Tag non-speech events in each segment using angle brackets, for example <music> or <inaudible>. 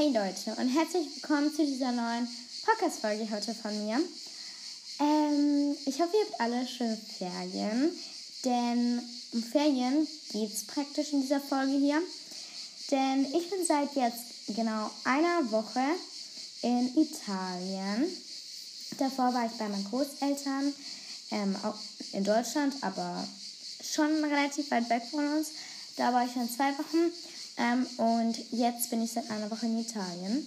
Hey Leute und herzlich willkommen zu dieser neuen Podcast-Folge heute von mir. Ähm, ich hoffe, ihr habt alle schöne Ferien, denn um Ferien geht es praktisch in dieser Folge hier. Denn ich bin seit jetzt genau einer Woche in Italien. Davor war ich bei meinen Großeltern ähm, auch in Deutschland, aber schon relativ weit weg von uns. Da war ich dann zwei Wochen ähm, und jetzt bin ich seit einer Woche in Italien.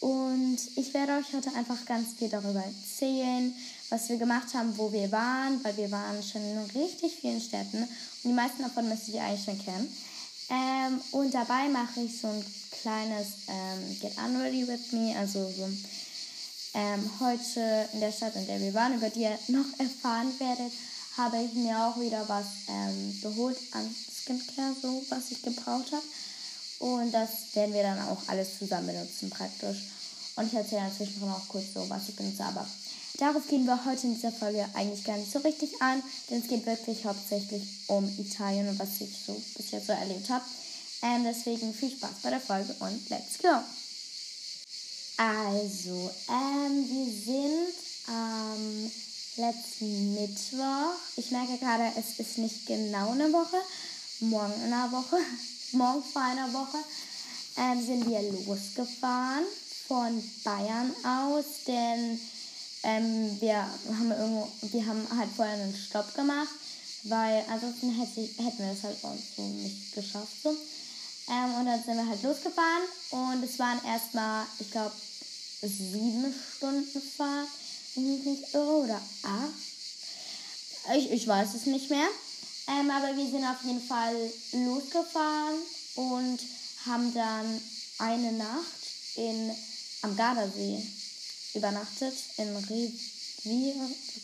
Und ich werde euch heute einfach ganz viel darüber erzählen, was wir gemacht haben, wo wir waren, weil wir waren schon in richtig vielen Städten und die meisten davon müsst ihr eigentlich schon kennen. Ähm, und dabei mache ich so ein kleines ähm, Get Unready With Me, also so ähm, heute in der Stadt, in der wir waren, über die ihr noch erfahren werdet, habe ich mir auch wieder was ähm, geholt an Skincare, so was ich gebraucht habe. Und das werden wir dann auch alles zusammen benutzen praktisch. Und ich erzähle inzwischen auch kurz so, was ich benutze. Aber darauf gehen wir heute in dieser Folge eigentlich gar nicht so richtig an, denn es geht wirklich hauptsächlich um Italien und was ich so bis jetzt so erlebt habe. Ähm, deswegen viel Spaß bei der Folge und let's go! Also, ähm, wir sind am letzten Mittwoch. Ich merke gerade, es ist nicht genau eine Woche. Morgen in einer Woche. <laughs> Morgen vor einer Woche ähm, sind wir losgefahren von Bayern aus, denn ähm, wir, haben irgendwo, wir haben halt vorher einen Stopp gemacht, weil ansonsten hätte, hätten wir das halt auch so nicht geschafft. So. Ähm, und dann sind wir halt losgefahren und es waren erstmal, ich glaube, sieben Stunden Fahrt, wenn ich nicht irre, oder acht. Ich, ich weiß es nicht mehr. Ähm, aber wir sind auf jeden Fall losgefahren und haben dann eine Nacht in, am Gardasee übernachtet, in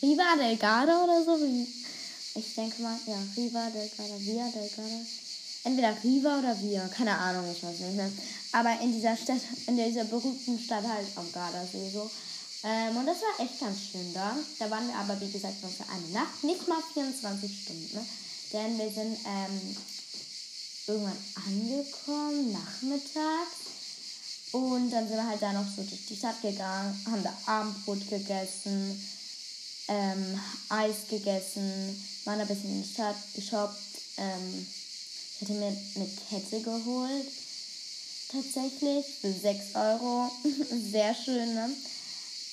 Riva, del Garda oder so. Ich denke mal, ja, Riva del Garda, Via del Garda entweder Riva oder wir, keine Ahnung, ich weiß nicht mehr. Aber in dieser Stadt, in dieser berühmten Stadt halt am Gardasee so. Ähm, und das war echt ganz schön da. Da waren wir aber, wie gesagt, nur für eine Nacht, nicht mal 24 Stunden. Ne? Denn wir sind ähm, irgendwann angekommen, nachmittags. Und dann sind wir halt da noch so durch die Stadt gegangen, haben da Abendbrot gegessen, ähm, Eis gegessen, waren ein bisschen in die Stadt geshoppt. Ähm, ich hatte mir eine Kette geholt. Tatsächlich für 6 Euro. <laughs> sehr schön, ne?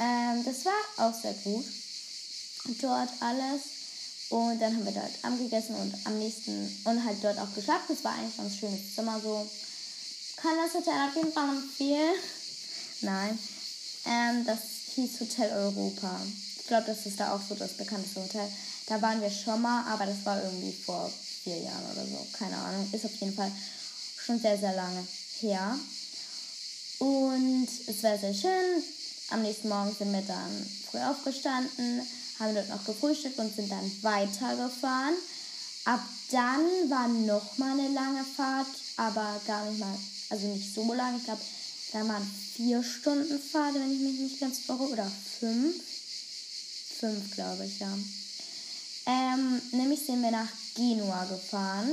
Ähm, das war auch sehr gut. Dort alles. Und dann haben wir dort am gegessen und am nächsten und halt dort auch geschafft. Das war eigentlich ganz schönes Zimmer so. Kann das Hotel auf jeden Fall empfehlen? <laughs> Nein. Ähm, das hieß Hotel Europa. Ich glaube, das ist da auch so das bekannteste Hotel. Da waren wir schon mal, aber das war irgendwie vor vier Jahren oder so. Keine Ahnung. Ist auf jeden Fall schon sehr, sehr lange her. Und es war sehr schön. Am nächsten Morgen sind wir dann früh aufgestanden, haben dort noch gefrühstückt und sind dann weitergefahren. Ab dann war noch mal eine lange Fahrt, aber gar nicht mal, also nicht so lang. Ich glaube, da waren vier Stunden Fahrt, wenn ich mich nicht ganz irre, oder fünf. Fünf, glaube ich, ja. Ähm, nämlich sind wir nach Genua gefahren.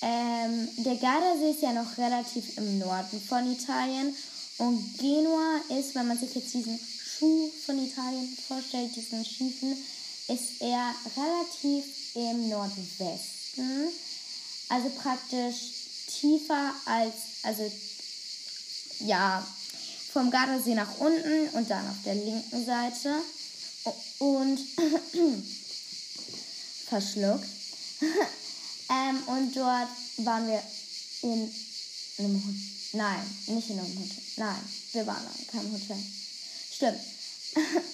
Ähm, der Gardasee ist ja noch relativ im Norden von Italien und Genua ist, wenn man sich jetzt diesen Schuh von Italien vorstellt, diesen schiefen, ist er relativ im Nordwesten. Also praktisch tiefer als, also ja, vom Gardasee nach unten und dann auf der linken Seite. Und <clears throat> verschluckt. <laughs> ähm, und dort waren wir in einem Hotel. Nein, nicht in einem Hotel. Nein, wir waren in keinem Hotel. Stimmt. <laughs>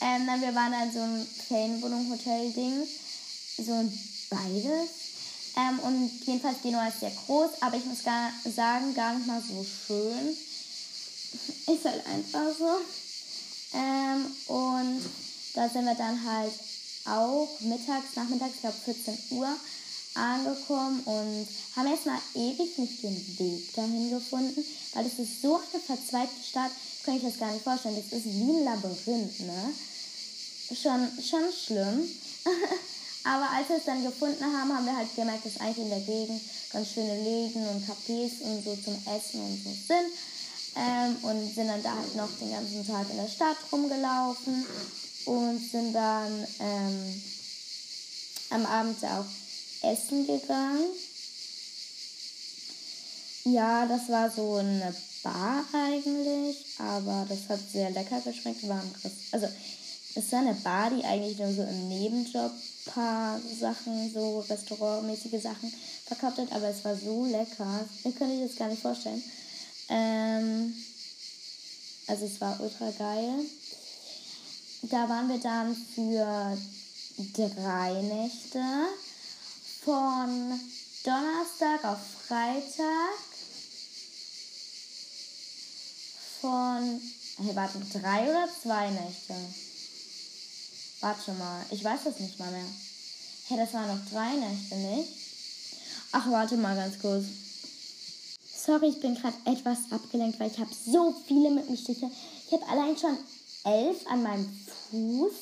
ähm, nein, wir waren in so einem Ferienwohnung-Hotel-Ding. So ein beides. Ähm, und jedenfalls Genua ist sehr groß, aber ich muss gar sagen, gar nicht mal so schön. <laughs> Ist halt einfach so. Ähm, und da sind wir dann halt auch mittags, nachmittags, ich glaube 14 Uhr, angekommen und haben erstmal ewig nicht den Weg dahin gefunden, weil das ist so eine verzweigte Stadt, kann ich das gar nicht vorstellen. Das ist wie ein Labyrinth, ne? Schon, schon schlimm. <laughs> Aber als wir es dann gefunden haben, haben wir halt gemerkt, dass eigentlich in der Gegend ganz schöne Läden und Cafés und so zum Essen und so sind. ähm, und sind dann da halt noch den ganzen Tag in der Stadt rumgelaufen und sind dann ähm, am Abend auch essen gegangen. Ja, das war so eine Bar eigentlich, aber das hat sehr lecker geschmeckt. War also es war eine Bar, die eigentlich nur so im Nebenjob paar Sachen, so restaurantmäßige Sachen verkauft hat, aber es war so lecker. Ihr könnt euch das gar nicht vorstellen. Ähm, also es war ultra geil. Da waren wir dann für drei Nächte. Von Donnerstag auf Freitag. Von. Hey, warte, drei oder zwei Nächte? Warte mal, ich weiß das nicht mal mehr. Hey, das waren noch drei Nächte, nicht? Ach, warte mal ganz kurz. Sorry, ich bin gerade etwas abgelenkt, weil ich habe so viele Mückenstiche. Ich habe allein schon elf an meinem Fuß.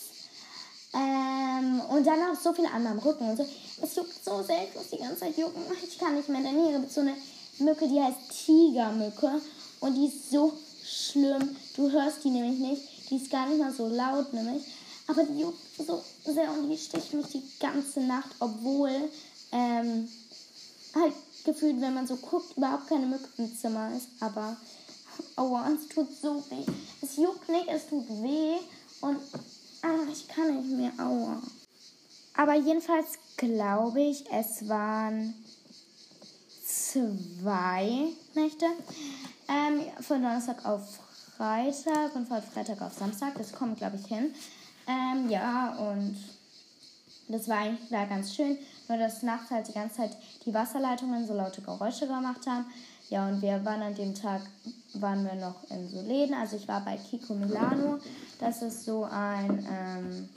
Ähm, und dann auch so viele an meinem Rücken und so. Es juckt so sehr, muss die ganze Zeit jucken. Ich kann nicht mehr. Denn hier gibt so eine Mücke, die heißt Tigermücke. Und die ist so schlimm. Du hörst die nämlich nicht. Die ist gar nicht mal so laut, nämlich. Aber die juckt so sehr und die sticht mich die ganze Nacht, obwohl ähm, halt gefühlt, wenn man so guckt, überhaupt keine Mücke im Zimmer ist. Aber aua, es tut so weh. Es juckt nicht, es tut weh und ah, ich kann nicht mehr, aua. Aber jedenfalls glaube ich, es waren zwei Nächte. Ähm, von Donnerstag auf Freitag und von Freitag auf Samstag. Das kommt, glaube ich, hin. Ähm, ja, und das war eigentlich da ganz schön. Nur dass nachts halt die ganze Zeit die Wasserleitungen so laute Geräusche gemacht haben. Ja, und wir waren an dem Tag, waren wir noch in so Läden. Also ich war bei Kiko Milano. Das ist so ein ähm,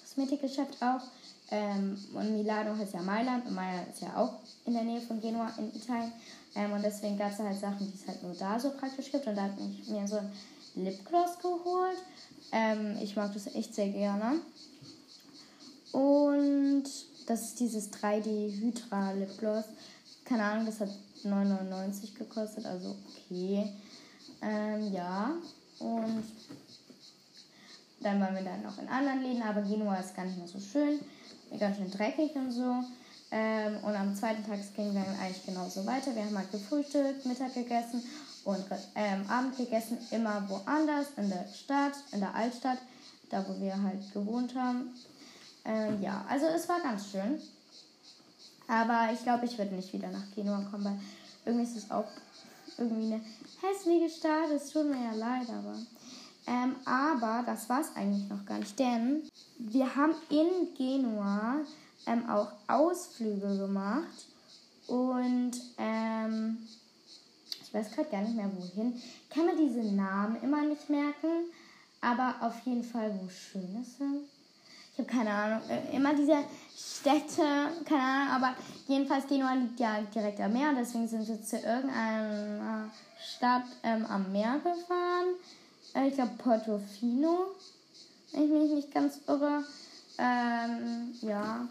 Kosmetikgeschäft auch. Ähm, und Milano heißt ja Mailand und Mailand ist ja auch in der Nähe von Genua in Italien. Ähm, und deswegen gab es halt Sachen, die es halt nur da so praktisch gibt. Und da habe ich mir so ein Lipgloss geholt. Ähm, ich mag das echt sehr gerne. Und das ist dieses 3D Hydra Lipgloss. Keine Ahnung, das hat 9,99 gekostet, also okay. Ähm, ja, und dann waren wir dann noch in anderen Läden, aber Genua ist gar nicht mehr so schön. Ganz schön dreckig und so. Ähm, und am zweiten Tag ging dann eigentlich genauso weiter. Wir haben halt gefrühstückt, Mittag gegessen und ähm, Abend gegessen, immer woanders, in der Stadt, in der Altstadt, da wo wir halt gewohnt haben. Ähm, ja, also es war ganz schön. Aber ich glaube, ich werde nicht wieder nach Genua kommen, weil irgendwie ist es auch irgendwie eine hässliche Stadt. Es tut mir ja leid, aber. Ähm, aber das war es eigentlich noch gar nicht, denn wir haben in Genua ähm, auch Ausflüge gemacht und ähm, ich weiß gerade gar nicht mehr wohin. Ich kann mir diese Namen immer nicht merken, aber auf jeden Fall, wo schön ist. Ich habe keine Ahnung. Äh, immer diese Städte, keine Ahnung, aber jedenfalls Genua liegt ja direkt am Meer, deswegen sind wir zu irgendeiner Stadt ähm, am Meer gefahren. Ich glaube Portofino, wenn ich mich nicht ganz irre. Ähm, ja.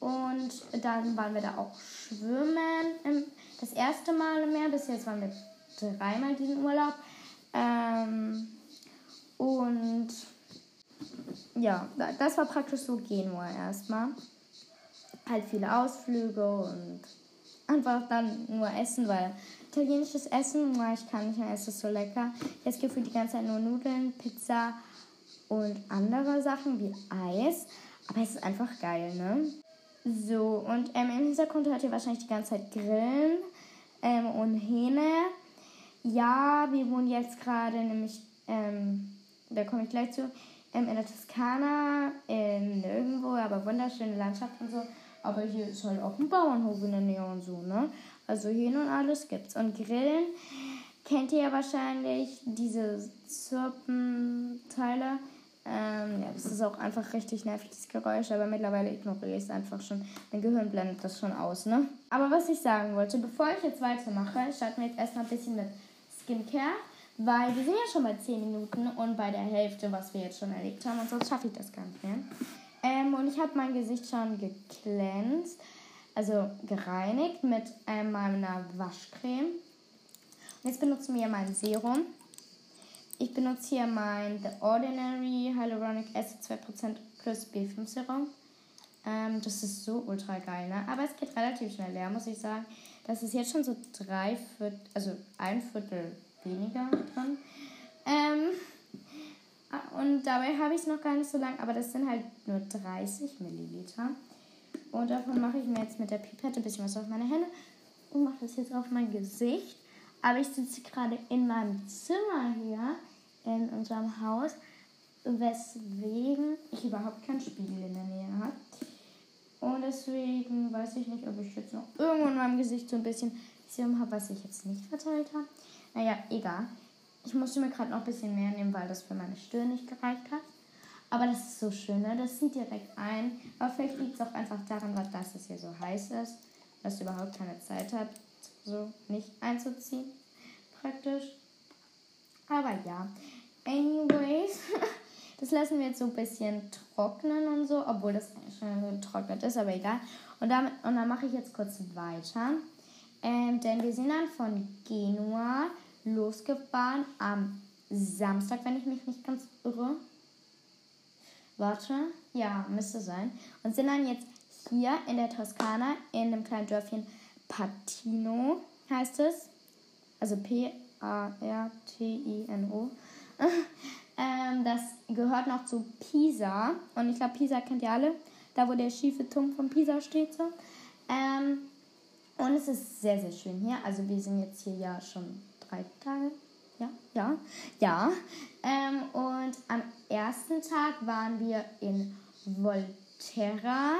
Und dann waren wir da auch schwimmen. das erste Mal im Meer. Bis jetzt waren wir dreimal diesen Urlaub. Ähm, und ja, das war praktisch so Genua erstmal. Halt viele Ausflüge und einfach dann nur essen, weil italienisches Essen, ich kann nicht mehr, es ist so lecker. Jetzt gibt die ganze Zeit nur Nudeln, Pizza und andere Sachen wie Eis. Aber es ist einfach geil, ne? So, und ähm, im Hintergrund hört ihr wahrscheinlich die ganze Zeit Grillen ähm, und Hähne. Ja, wir wohnen jetzt gerade nämlich, ähm, da komme ich gleich zu, ähm, in der Toskana, in nirgendwo, aber wunderschöne Landschaft und so. Aber hier ist halt auch ein Bauernhof in der Nähe und so, ne? Also Hähne und alles gibt's. Und Grillen kennt ihr ja wahrscheinlich, diese Zirpenteile. Ähm, ja, das ist auch einfach richtig nerviges Geräusch, aber mittlerweile ignoriere ich es einfach schon. Mein Gehirn blendet das schon aus, ne? Aber was ich sagen wollte, bevor ich jetzt weitermache, starten wir jetzt erstmal ein bisschen mit Skincare, weil wir sind ja schon bei 10 Minuten und bei der Hälfte, was wir jetzt schon erlebt haben, und sonst schaffe ich das gar nicht mehr. Ähm, und ich habe mein Gesicht schon geglänzt, also gereinigt mit ähm, meiner Waschcreme. Jetzt benutzen wir mein Serum. Ich benutze hier mein The Ordinary Hyaluronic Acid 2% plus B5 Serum. Ähm, das ist so ultra geil, ne? Aber es geht relativ schnell leer, muss ich sagen. Das ist jetzt schon so drei Viertel, also ein Viertel weniger drin. Ähm, und dabei habe ich es noch gar nicht so lang, aber das sind halt nur 30 Milliliter. Und davon mache ich mir jetzt mit der Pipette ein bisschen was auf meine Hände und mache das jetzt auf mein Gesicht. Aber ich sitze gerade in meinem Zimmer hier in unserem Haus, weswegen ich überhaupt keinen Spiegel in der Nähe habe. Und deswegen weiß ich nicht, ob ich jetzt noch irgendwo in meinem Gesicht so ein bisschen Serum habe, was ich jetzt nicht verteilt habe. Naja, egal. Ich musste mir gerade noch ein bisschen mehr nehmen, weil das für meine Stirn nicht gereicht hat. Aber das ist so schön, ne? Das zieht direkt ein. Aber vielleicht liegt es auch einfach daran, dass es hier so heiß ist, dass du überhaupt keine Zeit hast, so nicht einzuziehen. Praktisch. Aber ja. Anyways. <laughs> Das lassen wir jetzt so ein bisschen trocknen und so, obwohl das schon getrocknet ist, aber egal. Und, damit, und dann mache ich jetzt kurz weiter. Ähm, denn wir sind dann von Genua losgefahren am Samstag, wenn ich mich nicht ganz irre. Warte, ja, müsste sein. Und sind dann jetzt hier in der Toskana, in dem kleinen Dörfchen Patino, heißt es. Also P-A-R-T-I-N-O. <laughs> ähm, das gehört noch zu Pisa. Und ich glaube, Pisa kennt ihr alle. Da, wo der schiefe Turm von Pisa steht. So. Ähm, und es ist sehr, sehr schön hier. Also wir sind jetzt hier ja schon drei Tage. Ja, ja, ja. Ähm, und am ersten Tag waren wir in Volterra,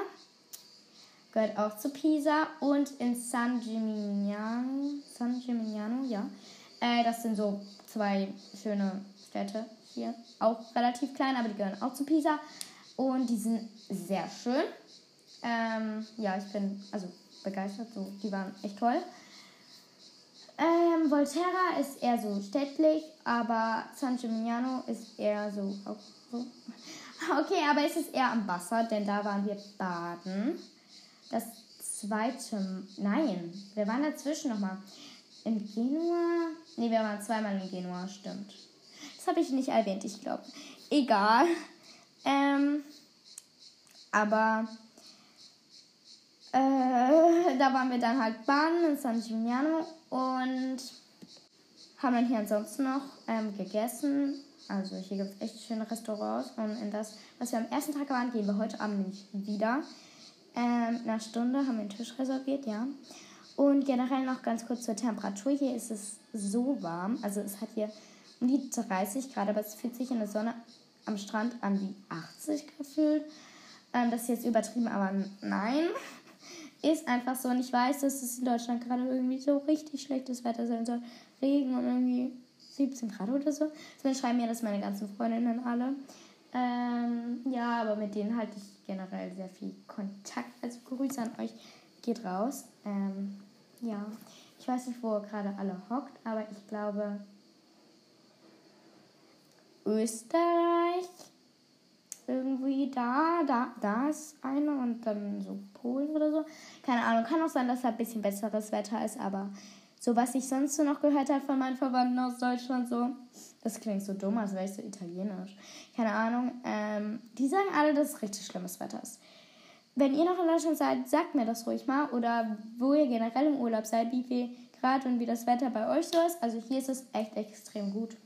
gehört auch zu Pisa, und in San Gimignano, San Gimignano, ja. Äh, das sind so zwei schöne Städte hier. Auch relativ klein, aber die gehören auch zu Pisa. Und die sind sehr schön. Ähm, ja, ich bin also begeistert. So, die waren echt toll. Ähm, Volterra ist eher so städtlich, aber San Gimignano ist eher so. <laughs> Okay, aber es ist eher am Wasser, denn da waren wir baden. Das zweite, nein, wir waren dazwischen nochmal. In Genua? Ne, wir waren zweimal in Genua, stimmt. Das habe ich nicht erwähnt, ich glaube. Egal. <laughs> Ähm, aber äh, da waren wir dann halt baden in San Gimignano und haben dann hier ansonsten noch ähm, gegessen. Also hier gibt es echt schöne Restaurants. Und in das, was wir am ersten Tag waren, gehen wir heute Abend nämlich wieder. Ähm, in einer Stunde haben wir einen Tisch reserviert, ja. Und generell noch ganz kurz zur Temperatur. Hier ist es so warm. Also es hat hier um die 30 Grad, aber es fühlt sich in der Sonne am Strand an wie 80 gefühlt. Ähm, das ist jetzt übertrieben, aber nein. Ist einfach so. Und ich weiß, dass es in Deutschland gerade irgendwie so richtig schlechtes Wetter sein soll. Regen und irgendwie 17 Grad oder so. Zumindest schreiben mir das meine ganzen Freundinnen alle. Ähm, ja, aber mit denen halte ich generell sehr viel Kontakt. Also Grüße an euch. Geht raus. Ähm, ja, ich weiß nicht, wo gerade alle hockt, aber ich glaube Österreich irgendwie da, da, da ist eine und dann so Polen oder so. Keine Ahnung, kann auch sein, dass da ein bisschen besseres Wetter ist, aber so was ich sonst so noch gehört habe von meinen Verwandten aus Deutschland, so, das klingt so dumm, als wäre ich so italienisch. Keine Ahnung, ähm, die sagen alle, dass es richtig schlimmes Wetter ist. Wenn ihr noch in Deutschland seid, sagt mir das ruhig mal oder wo ihr generell im Urlaub seid, wie viel Grad und wie das Wetter bei euch so ist. Also hier ist es echt extrem gut.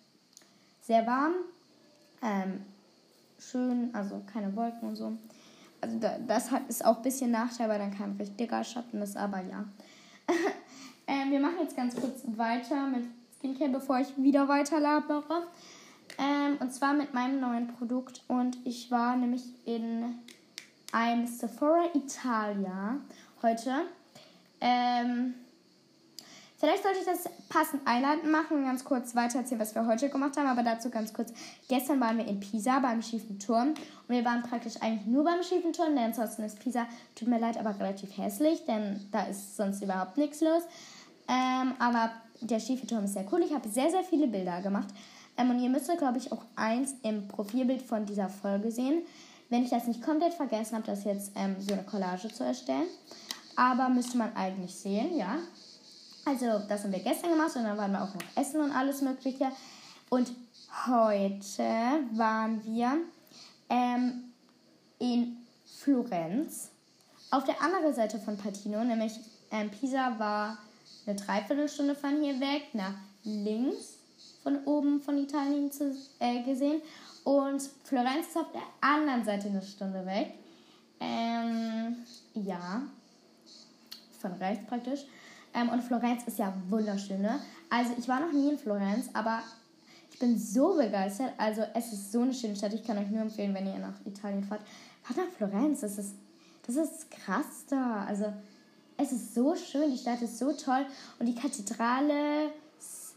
Sehr warm, ähm, schön, also keine Wolken und so. Also da, das hat, ist auch ein bisschen Nachteil, weil dann kein richtiger Schatten ist, aber ja. <laughs> ähm, wir machen jetzt ganz kurz weiter mit Skincare, bevor ich wieder weiter labere. Ähm, und zwar mit meinem neuen Produkt. Und ich war nämlich in einem Sephora Italia heute. Ähm, Vielleicht sollte ich das passend einleiten machen und ganz kurz weiter erzählen, was wir heute gemacht haben. Aber dazu ganz kurz. Gestern waren wir in Pisa beim schiefen Turm. Und wir waren praktisch eigentlich nur beim schiefen Turm, denn ansonsten ist Pisa, tut mir leid, aber relativ hässlich, denn da ist sonst überhaupt nichts los. Ähm, aber der schiefe Turm ist sehr cool. Ich habe sehr, sehr viele Bilder gemacht. Ähm, und ihr müsst, glaube ich, auch eins im Profilbild von dieser Folge sehen. Wenn ich das nicht komplett vergessen habe, das jetzt ähm, so eine Collage zu erstellen. Aber müsste man eigentlich sehen, ja. Also, das haben wir gestern gemacht und dann waren wir auch noch essen und alles Mögliche. Und heute waren wir ähm, in Florenz. Auf der anderen Seite von Patino, nämlich ähm, Pisa war eine Dreiviertelstunde von hier weg, nach links von oben von Italien zu, äh, gesehen. Und Florenz ist auf der anderen Seite eine Stunde weg. Ähm, ja, von rechts praktisch. Ähm, und Florenz ist ja wunderschön, ne? Also ich war noch nie in Florenz, aber ich bin so begeistert. Also es ist so eine schöne Stadt. Ich kann euch nur empfehlen, wenn ihr nach Italien fahrt. Fahrt nach Florenz. Das ist, das ist krass da. Also es ist so schön. Die Stadt ist so toll. Und die Kathedrale,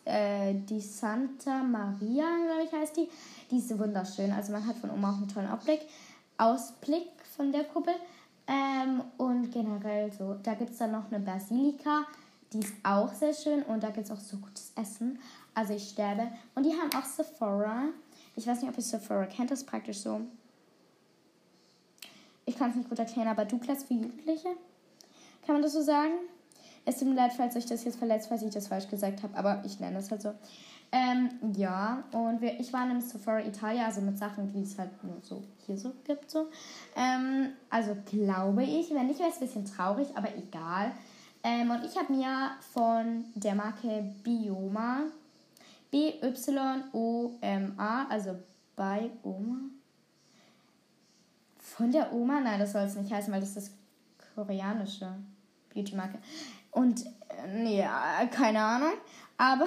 äh, die Santa Maria, glaube ich, heißt die. Die ist wunderschön. Also man hat von oben auch einen tollen Ausblick. Ausblick von der Kuppel. Ähm, und generell so, da gibt es dann noch eine Basilika, die ist auch sehr schön und da gibt es auch so gutes Essen. Also ich sterbe. Und die haben auch Sephora. Ich weiß nicht, ob ihr Sephora kennt, das ist praktisch so. Ich kann es nicht gut erklären, aber Douglas für Jugendliche? Kann man das so sagen? Es tut mir leid, falls euch das jetzt verletzt, falls ich das falsch gesagt habe, aber ich nenne das halt so. Ähm, ja, und wir, ich war im Sephora Italia, also mit Sachen, die es halt nur so hier so gibt. So. Ähm, also glaube ich, wenn nicht, wäre es ein bisschen traurig, aber egal. Ähm, und ich habe mir von der Marke Bioma, B-Y-O-M-A, also bei Oma. Von der Oma? Nein, das soll es nicht heißen, weil das ist das koreanische Beauty-Marke. Und, äh, nee, keine Ahnung. Aber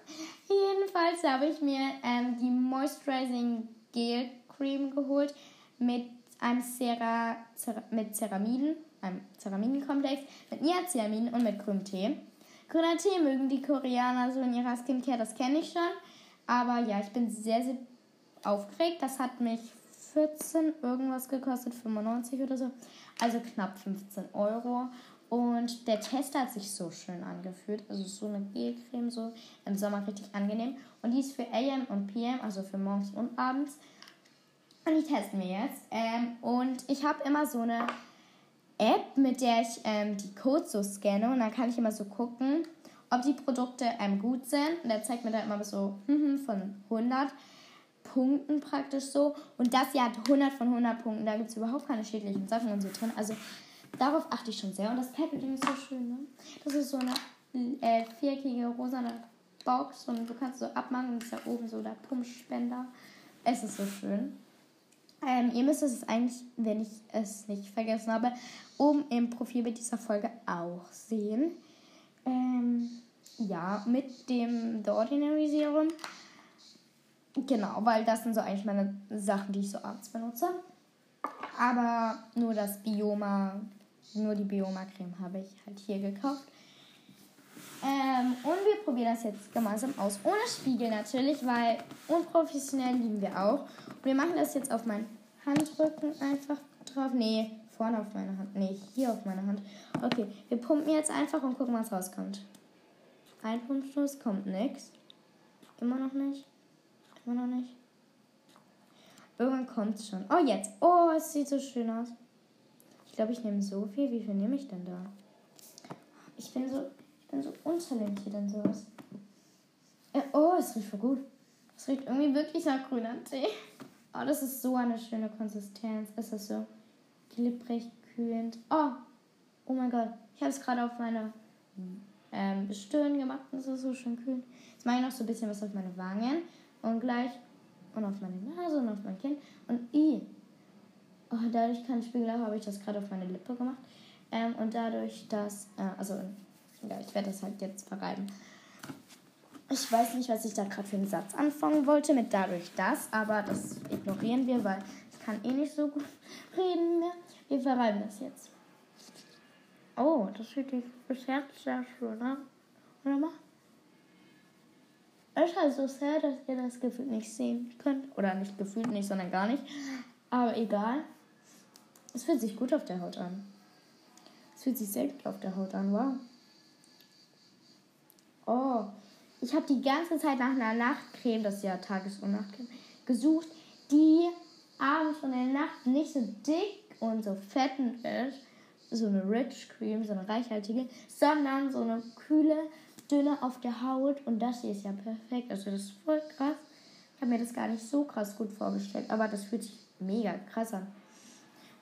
<laughs> jedenfalls habe ich mir ähm, die Moisturizing Gel Cream geholt mit einem Cera, Cera mit Ceramiden, einem Ceramidenkomplex, mit Niacinamiden und mit grünem Tee. Grüner Tee mögen die Koreaner so in ihrer Skincare, das kenne ich schon. Aber ja, ich bin sehr, sehr aufgeregt. Das hat mich 14 irgendwas gekostet, 95 oder so. Also knapp 15 Euro. Und der Test hat sich so schön angefühlt. Also so eine Gelcreme, so im Sommer richtig angenehm. Und die ist für AM und PM, also für morgens und abends. Und die testen wir jetzt. Ähm, und ich habe immer so eine App, mit der ich ähm, die Codes so scanne. Und dann kann ich immer so gucken, ob die Produkte ähm, gut sind. Und der zeigt mir dann immer so hm, von 100 Punkten praktisch so. Und das hier hat 100 von 100 Punkten. Da gibt es überhaupt keine schädlichen Sachen und so drin. Also Darauf achte ich schon sehr. Und das Packaging ist so schön, ne? Das ist so eine äh, viereckige, rosane Box und du kannst so abmachen und ist da oben so der Pumpspender. Es ist so schön. Ähm, ihr müsst es eigentlich, wenn ich es nicht vergessen habe, oben im Profilbild dieser Folge auch sehen. Ähm, ja, mit dem The Ordinary Serum. Genau, weil das sind so eigentlich meine Sachen, die ich so abends benutze. Aber nur das Bioma nur die Bioma-Creme habe ich halt hier gekauft. Ähm, und wir probieren das jetzt gemeinsam aus. Ohne Spiegel natürlich, weil unprofessionell lieben wir auch. Und wir machen das jetzt auf meinen Handrücken einfach drauf. Nee, vorne auf meine Hand. Nee, hier auf meine Hand. Okay, wir pumpen jetzt einfach und gucken, was rauskommt. Ein Pumpstoß, kommt nichts. Immer noch nicht. Immer noch nicht. Irgendwann kommt es schon. Oh, jetzt. Oh, es sieht so schön aus glaube, ich nehme so viel. Wie viel nehme ich denn da? Ich bin so, ich bin so untalentiert in sowas. Äh, oh, es riecht voll gut. Es riecht irgendwie wirklich nach grüner Tee. <laughs> Oh, das ist so eine schöne Konsistenz. Es ist so klipprig, kühlend. Oh, oh mein Gott. Ich habe es gerade auf meine ähm, Stirn gemacht und es ist so schön kühl. Jetzt mache ich noch so ein bisschen was auf meine Wangen und gleich und auf meine Nase und auf mein Kinn. Und i, Oh, dadurch kein Spiegel habe, habe ich das gerade auf meine Lippe gemacht. Ähm, und dadurch, dass, äh, also, ja, ich werde das halt jetzt verreiben. Ich weiß nicht, was ich da gerade für einen Satz anfangen wollte mit dadurch das, aber das ignorieren wir, weil ich kann eh nicht so gut <laughs> reden mehr. Wir verreiben das jetzt. Oh, das sieht bisher sehr schön aus. Oder mal? Es ist halt so sehr, dass ihr das gefühlt nicht sehen könnt. Oder nicht gefühlt nicht, sondern gar nicht. Aber egal. Es fühlt sich gut auf der Haut an. Es fühlt sich sehr gut auf der Haut an, wow. Oh, ich habe die ganze Zeit nach einer Nachtcreme, das ist ja Tages- und Nachtcreme, gesucht, die abends und in der Nacht nicht so dick und so fettend ist. so eine Rich Cream, so eine reichhaltige, sondern so eine kühle, dünne auf der Haut. Und das hier ist ja perfekt. Also das ist voll krass. Ich habe mir das gar nicht so krass gut vorgestellt, aber das fühlt sich mega krass an.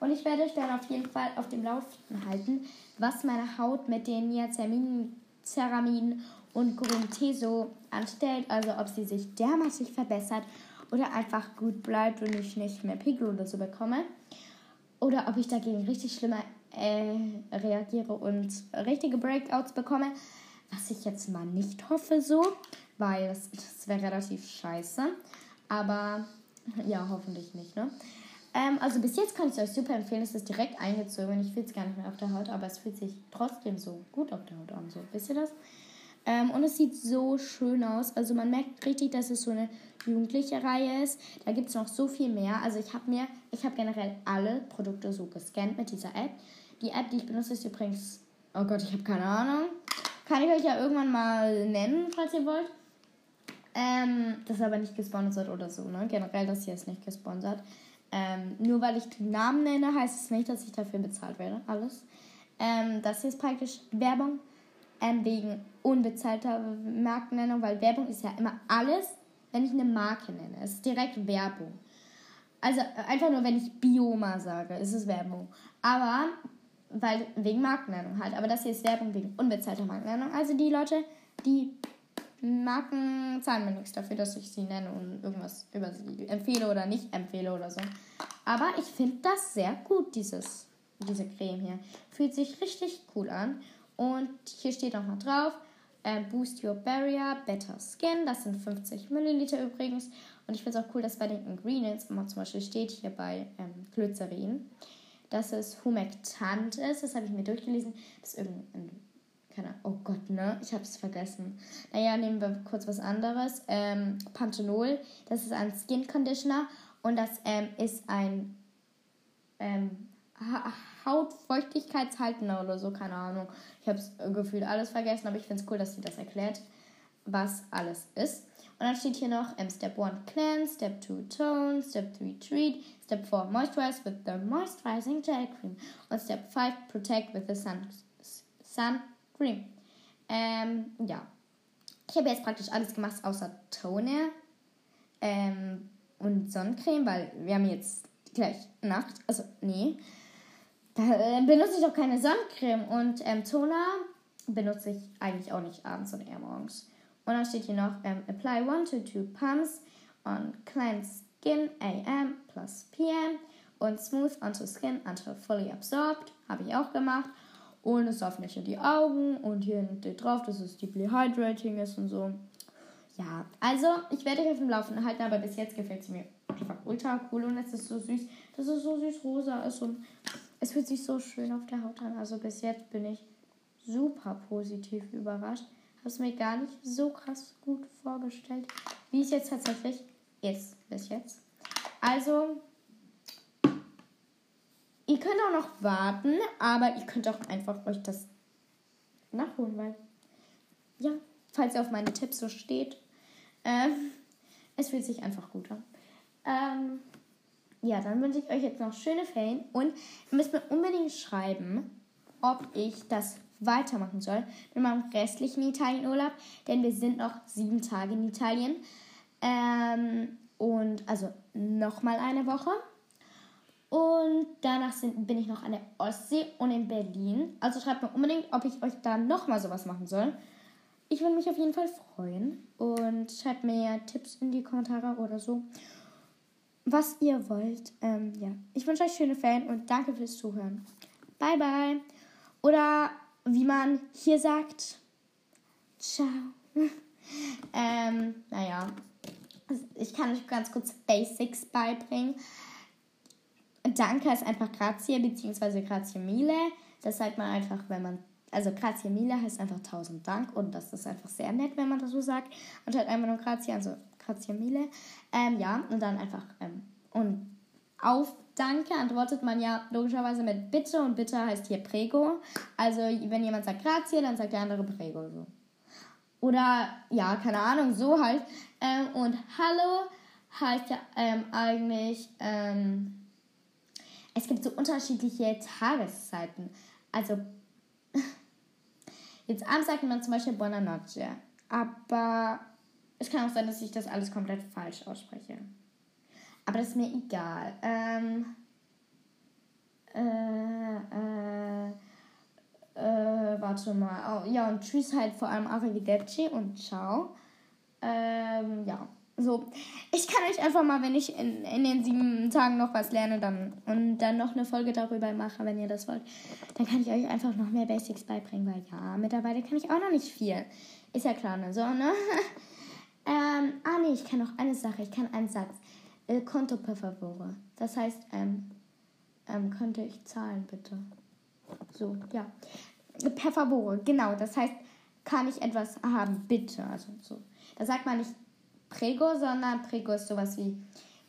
Und ich werde euch dann auf jeden Fall auf dem Laufenden halten, was meine Haut mit den Niacinamiden, Ceramiden und grünen Tee so anstellt. Also ob sie sich dermaßen verbessert oder einfach gut bleibt und ich nicht mehr Pickel oder so bekomme. Oder ob ich dagegen richtig schlimmer äh, reagiere und richtige Breakouts bekomme. Was ich jetzt mal nicht hoffe so, weil das, das wäre relativ scheiße. Aber ja, hoffentlich nicht, ne? Ähm, also bis jetzt kann ich es euch super empfehlen. Es ist direkt eingezogen. Ich fühle es gar nicht mehr auf der Haut, aber es fühlt sich trotzdem so gut auf der Haut an. So, wisst ihr das? Ähm, und es sieht so schön aus. Also man merkt richtig, dass es so eine jugendliche Reihe ist. Da gibt es noch so viel mehr. Also ich habe mir, ich habe generell alle Produkte so gescannt mit dieser App. Die App, die ich benutze, ist übrigens, oh Gott, ich habe keine Ahnung. Kann ich euch ja irgendwann mal nennen, falls ihr wollt. Ähm, das ist aber nicht gesponsert oder so, ne? Generell, das hier ist nicht gesponsert. Ähm, nur weil ich den Namen nenne, heißt es nicht, dass ich dafür bezahlt werde. Alles. Ähm, das hier ist praktisch Werbung ähm, wegen unbezahlter Markennennung, weil Werbung ist ja immer alles, wenn ich eine Marke nenne. Es ist direkt Werbung. Also einfach nur, wenn ich Bioma sage, ist es Werbung. Aber, weil wegen Markennennung halt. Aber das hier ist Werbung wegen unbezahlter Markennennung. Also die Leute, die Marken zahlen mir nichts dafür, dass ich sie nenne und irgendwas über sie empfehle oder nicht empfehle oder so. Aber ich finde das sehr gut, dieses, diese Creme hier. Fühlt sich richtig cool an. Und hier steht auch noch drauf, äh, Boost Your Barrier, Better Skin. Das sind 50 Milliliter übrigens. Und ich finde es auch cool, dass bei den Ingredients immer zum Beispiel steht hier bei ähm, Glycerin, dass es humektant ist. Das habe ich mir durchgelesen. Das ist irgendein keine Oh Gott, ne? Ich habe es vergessen. Naja, nehmen wir kurz was anderes. Ähm, Panthenol, das ist ein Skin Conditioner und das ähm, ist ein ähm, Hautfeuchtigkeitshaltender oder so, keine Ahnung. Ich habe es gefühlt alles vergessen, aber ich finde es cool, dass sie das erklärt, was alles ist. Und dann steht hier noch ähm, Step 1 Cleanse, Step 2 Tone, Step 3 Treat, Step 4 Moisturize with the Moisturizing Gel Cream und Step 5 Protect with the Sun, sun Cream. Ähm, ja. Ich habe jetzt praktisch alles gemacht außer Toner ähm, und Sonnencreme, weil wir haben jetzt gleich Nacht. Also, nee. Da äh, benutze ich auch keine Sonnencreme und ähm, Toner benutze ich eigentlich auch nicht abends und eher morgens. Und dann steht hier noch ähm, Apply 1 to 2 Pumps on Cleanse Skin AM plus PM und Smooth onto Skin until fully absorbed. Habe ich auch gemacht. Und es darf nicht in die Augen. Und hier steht drauf, dass es Deeply Hydrating ist und so. Ja, also ich werde euch auf dem Laufenden halten, aber bis jetzt gefällt es mir ultra cool und es ist so süß, dass es so süß rosa ist und es fühlt sich so schön auf der Haut an. Also bis jetzt bin ich super positiv überrascht. Habe es mir gar nicht so krass gut vorgestellt, wie es jetzt tatsächlich ist bis jetzt. Also Ihr könnt auch noch warten, aber ihr könnt auch einfach euch das nachholen, weil, ja, falls ihr auf meine Tipps so steht, ähm, es fühlt sich einfach gut an. Ähm, ja, dann wünsche ich euch jetzt noch schöne Ferien und ihr müsst mir unbedingt schreiben, ob ich das weitermachen soll mit meinem restlichen Italienurlaub, denn wir sind noch sieben Tage in Italien. Ähm, und also nochmal eine Woche. Und danach sind, bin ich noch an der Ostsee und in Berlin. Also schreibt mir unbedingt, ob ich euch da nochmal sowas machen soll. Ich würde mich auf jeden Fall freuen. Und schreibt mir Tipps in die Kommentare oder so. Was ihr wollt. Ähm, ja. Ich wünsche euch schöne Ferien und danke fürs Zuhören. Bye, bye. Oder wie man hier sagt. Ciao. <laughs> ähm, naja. Ich kann euch ganz kurz Basics beibringen. Danke ist einfach Grazie bzw. Grazie mille. Das sagt man einfach, wenn man. Also Grazie mille heißt einfach tausend Dank und das ist einfach sehr nett, wenn man das so sagt. Und halt einfach nur Grazie, also Mille. Ähm, ja, und dann einfach. Ähm, und auf Danke antwortet man ja logischerweise mit Bitte und Bitte heißt hier Prego. Also wenn jemand sagt Grazie, dann sagt der andere Prego so. Oder ja, keine Ahnung, so halt. Ähm, und Hallo heißt ja ähm, eigentlich. Ähm, es gibt so unterschiedliche Tageszeiten. Also, <laughs> jetzt abends sagt man zum Beispiel Buonanotte. Aber es kann auch sein, dass ich das alles komplett falsch ausspreche. Aber das ist mir egal. Ähm, äh, äh, äh, warte mal. Oh, ja, und tschüss halt vor allem Arrivederci und ciao. Ähm, ja. So, ich kann euch einfach mal, wenn ich in, in den sieben Tagen noch was lerne dann und dann noch eine Folge darüber mache, wenn ihr das wollt, dann kann ich euch einfach noch mehr Basics beibringen, weil ja, mittlerweile kann ich auch noch nicht viel. Ist ja klar, ne? So, ne? <laughs> ähm, ah, nee, ich kann noch eine Sache, ich kann einen Satz. El conto per favore. Das heißt, ähm, ähm, könnte ich zahlen, bitte? So, ja. Per favore, genau. Das heißt, kann ich etwas haben, bitte? Also so. Da sagt man nicht Prego, sondern Prego ist sowas wie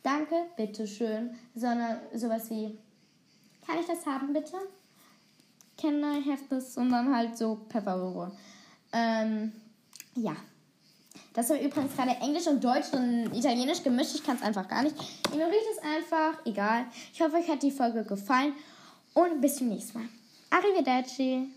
Danke, bitteschön, sondern sowas wie Kann ich das haben, bitte? Can I have this? Und dann halt so per favore. Ähm, ja. Das war übrigens gerade Englisch und Deutsch und Italienisch gemischt. Ich kann es einfach gar nicht. Ignoriert es einfach. Egal. Ich hoffe, euch hat die Folge gefallen. Und bis zum nächsten Mal. Arrivederci.